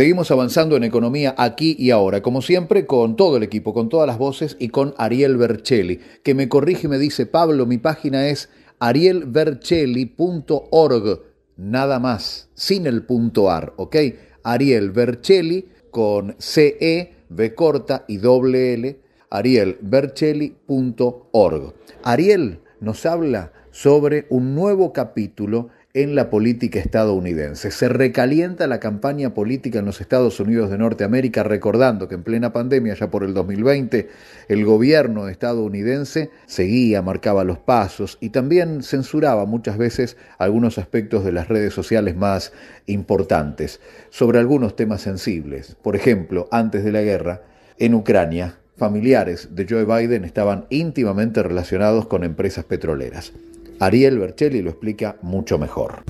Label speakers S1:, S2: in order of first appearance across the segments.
S1: Seguimos avanzando en economía aquí y ahora, como siempre, con todo el equipo, con todas las voces y con Ariel Bercelli, que me corrige y me dice, Pablo, mi página es arielbercelli.org, nada más, sin el punto ar, ¿ok? Ariel Bercelli con CE, B corta y doble L, arielbercelli.org. Ariel nos habla sobre un nuevo capítulo en la política estadounidense. Se recalienta la campaña política en los Estados Unidos de Norteamérica, recordando que en plena pandemia, ya por el 2020, el gobierno estadounidense seguía, marcaba los pasos y también censuraba muchas veces algunos aspectos de las redes sociales más importantes sobre algunos temas sensibles. Por ejemplo, antes de la guerra, en Ucrania, familiares de Joe Biden estaban íntimamente relacionados con empresas petroleras. Ariel Bercelli lo explica mucho mejor.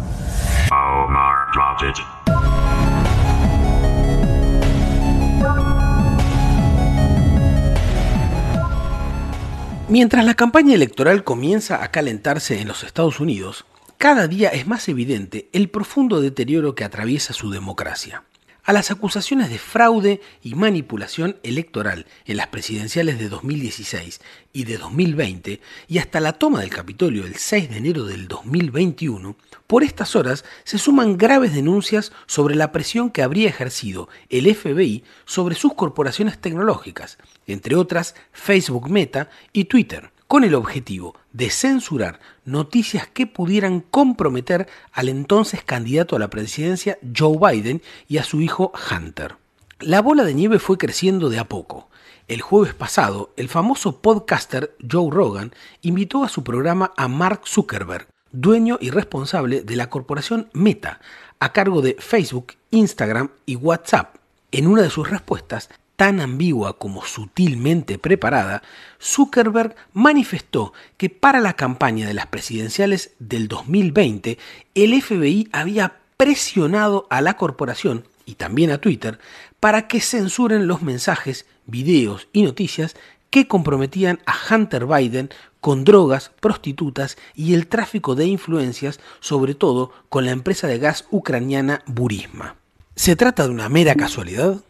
S2: Mientras la campaña electoral comienza a calentarse en los Estados Unidos, cada día es más evidente el profundo deterioro que atraviesa su democracia a las acusaciones de fraude y manipulación electoral en las presidenciales de 2016 y de 2020 y hasta la toma del Capitolio el 6 de enero del 2021, por estas horas se suman graves denuncias sobre la presión que habría ejercido el FBI sobre sus corporaciones tecnológicas, entre otras Facebook Meta y Twitter, con el objetivo de censurar noticias que pudieran comprometer al entonces candidato a la presidencia Joe Biden y a su hijo Hunter. La bola de nieve fue creciendo de a poco. El jueves pasado, el famoso podcaster Joe Rogan invitó a su programa a Mark Zuckerberg, dueño y responsable de la corporación Meta, a cargo de Facebook, Instagram y WhatsApp. En una de sus respuestas, tan ambigua como sutilmente preparada, Zuckerberg manifestó que para la campaña de las presidenciales del 2020 el FBI había presionado a la corporación y también a Twitter para que censuren los mensajes, videos y noticias que comprometían a Hunter Biden con drogas, prostitutas y el tráfico de influencias, sobre todo con la empresa de gas ucraniana Burisma. ¿Se trata de una mera casualidad?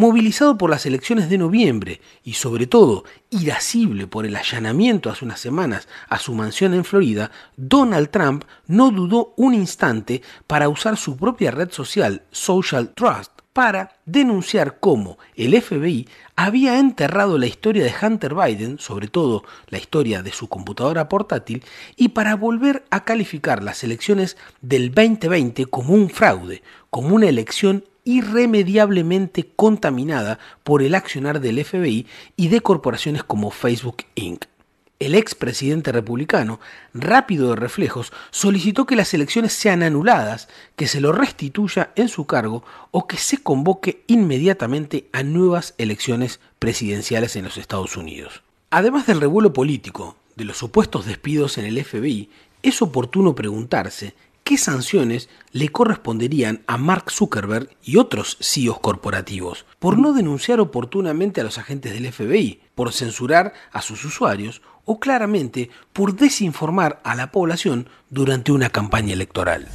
S2: Movilizado por las elecciones de noviembre y sobre todo irascible por el allanamiento hace unas semanas a su mansión en Florida, Donald Trump no dudó un instante para usar su propia red social, Social Trust, para denunciar cómo el FBI había enterrado la historia de Hunter Biden, sobre todo la historia de su computadora portátil, y para volver a calificar las elecciones del 2020 como un fraude, como una elección irremediablemente contaminada por el accionar del FBI y de corporaciones como Facebook Inc. El expresidente republicano, rápido de reflejos, solicitó que las elecciones sean anuladas, que se lo restituya en su cargo o que se convoque inmediatamente a nuevas elecciones presidenciales en los Estados Unidos. Además del revuelo político, de los supuestos despidos en el FBI, es oportuno preguntarse qué sanciones le corresponderían a Mark Zuckerberg y otros CEOs corporativos por no denunciar oportunamente a los agentes del FBI, por censurar a sus usuarios o claramente por desinformar a la población durante una campaña electoral.